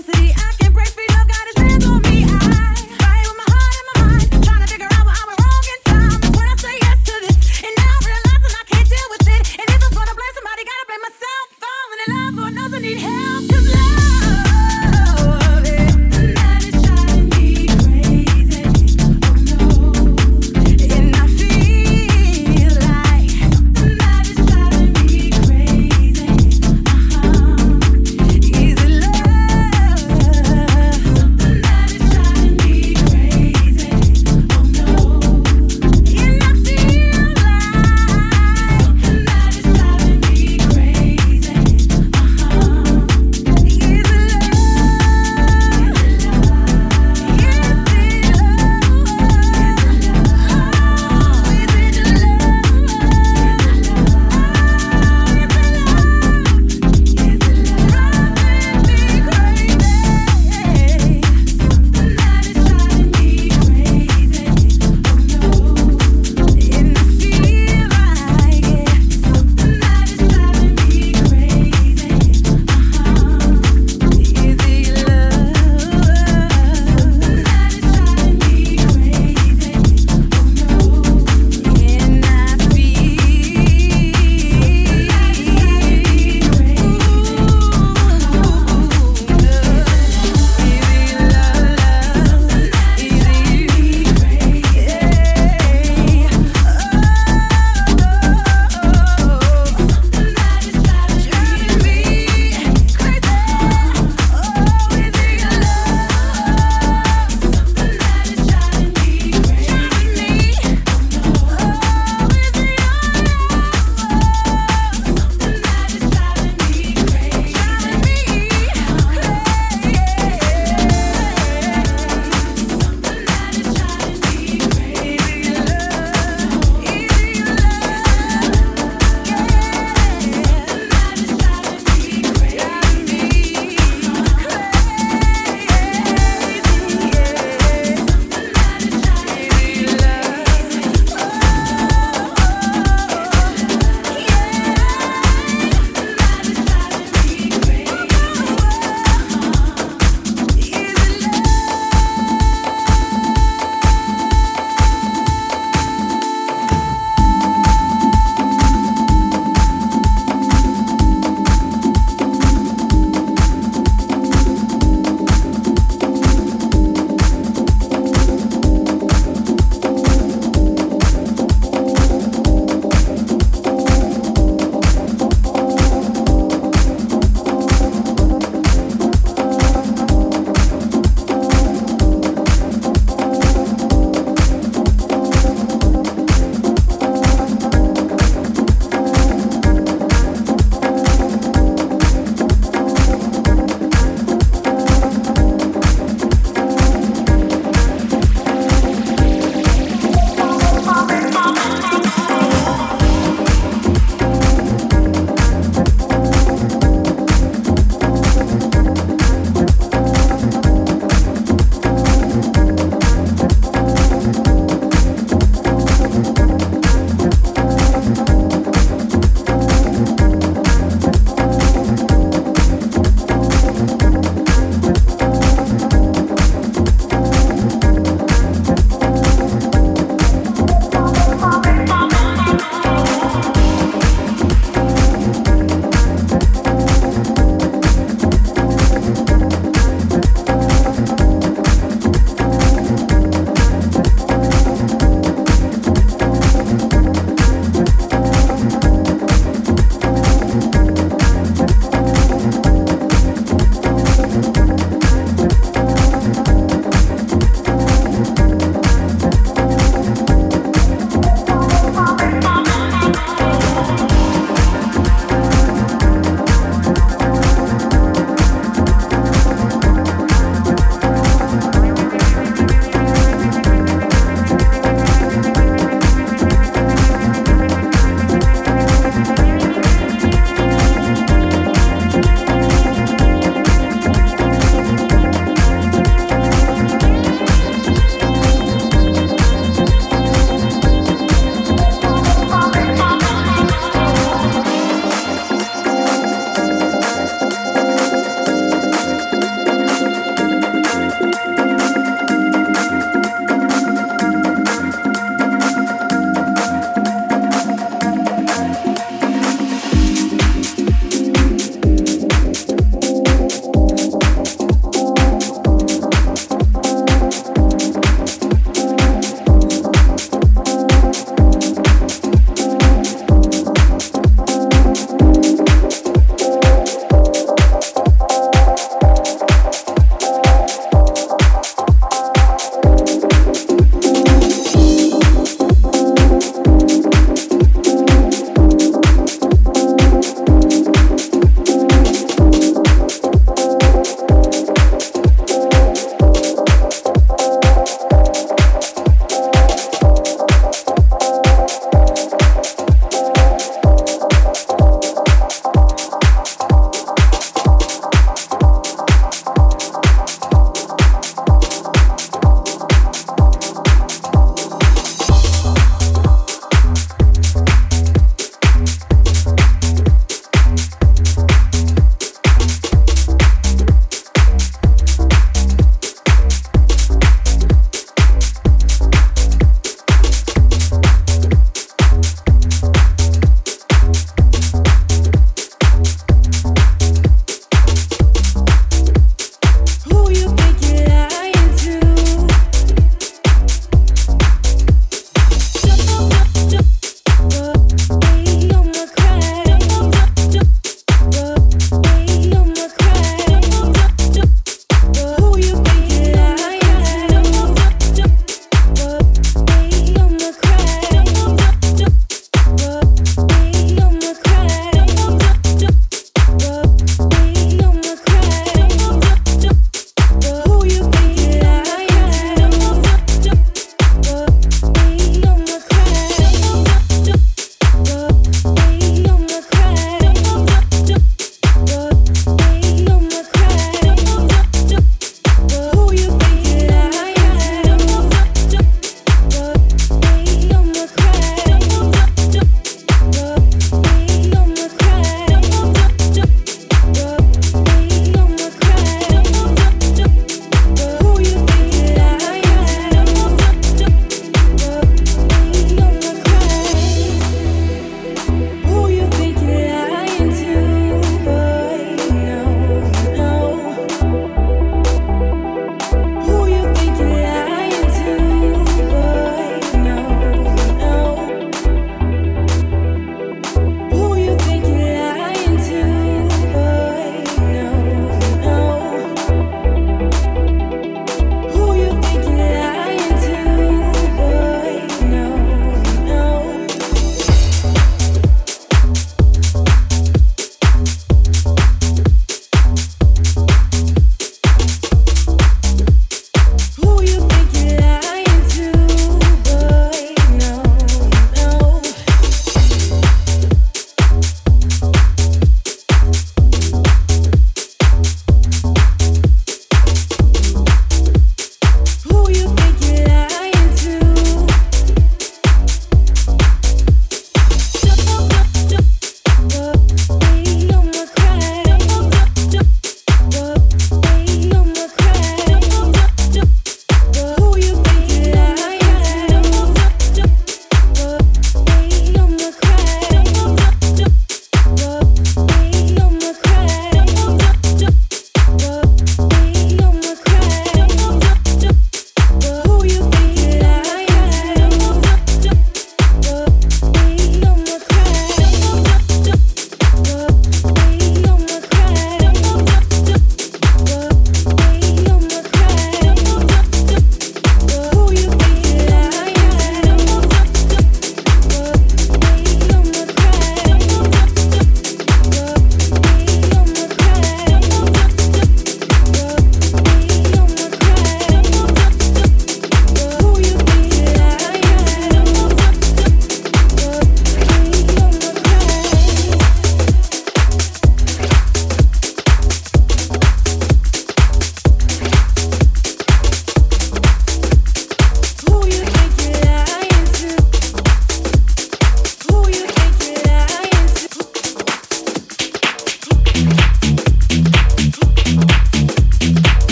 electricity. I can break free.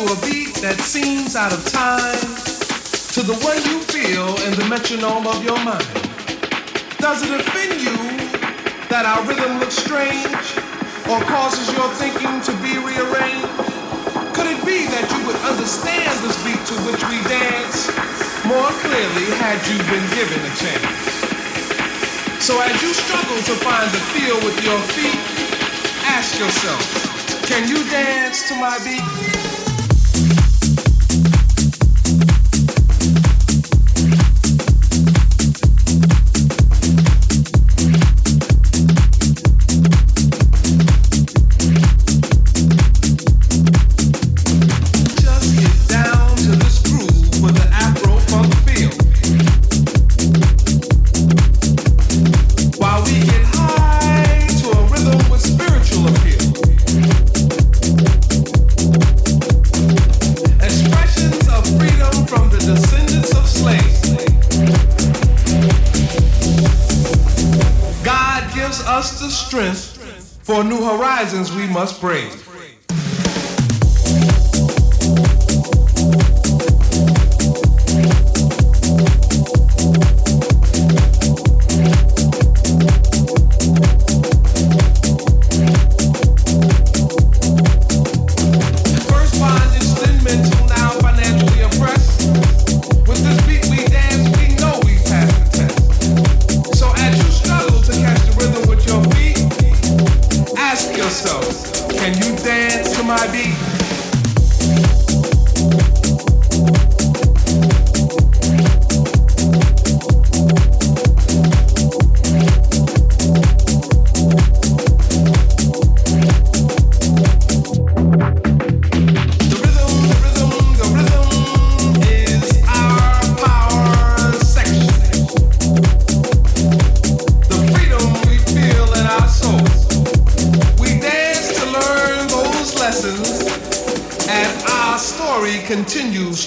to a beat that seems out of time to the way you feel in the metronome of your mind? Does it offend you that our rhythm looks strange or causes your thinking to be rearranged? Could it be that you would understand this beat to which we dance more clearly had you been given a chance? So as you struggle to find the feel with your feet, ask yourself, can you dance to my beat?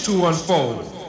to unfold.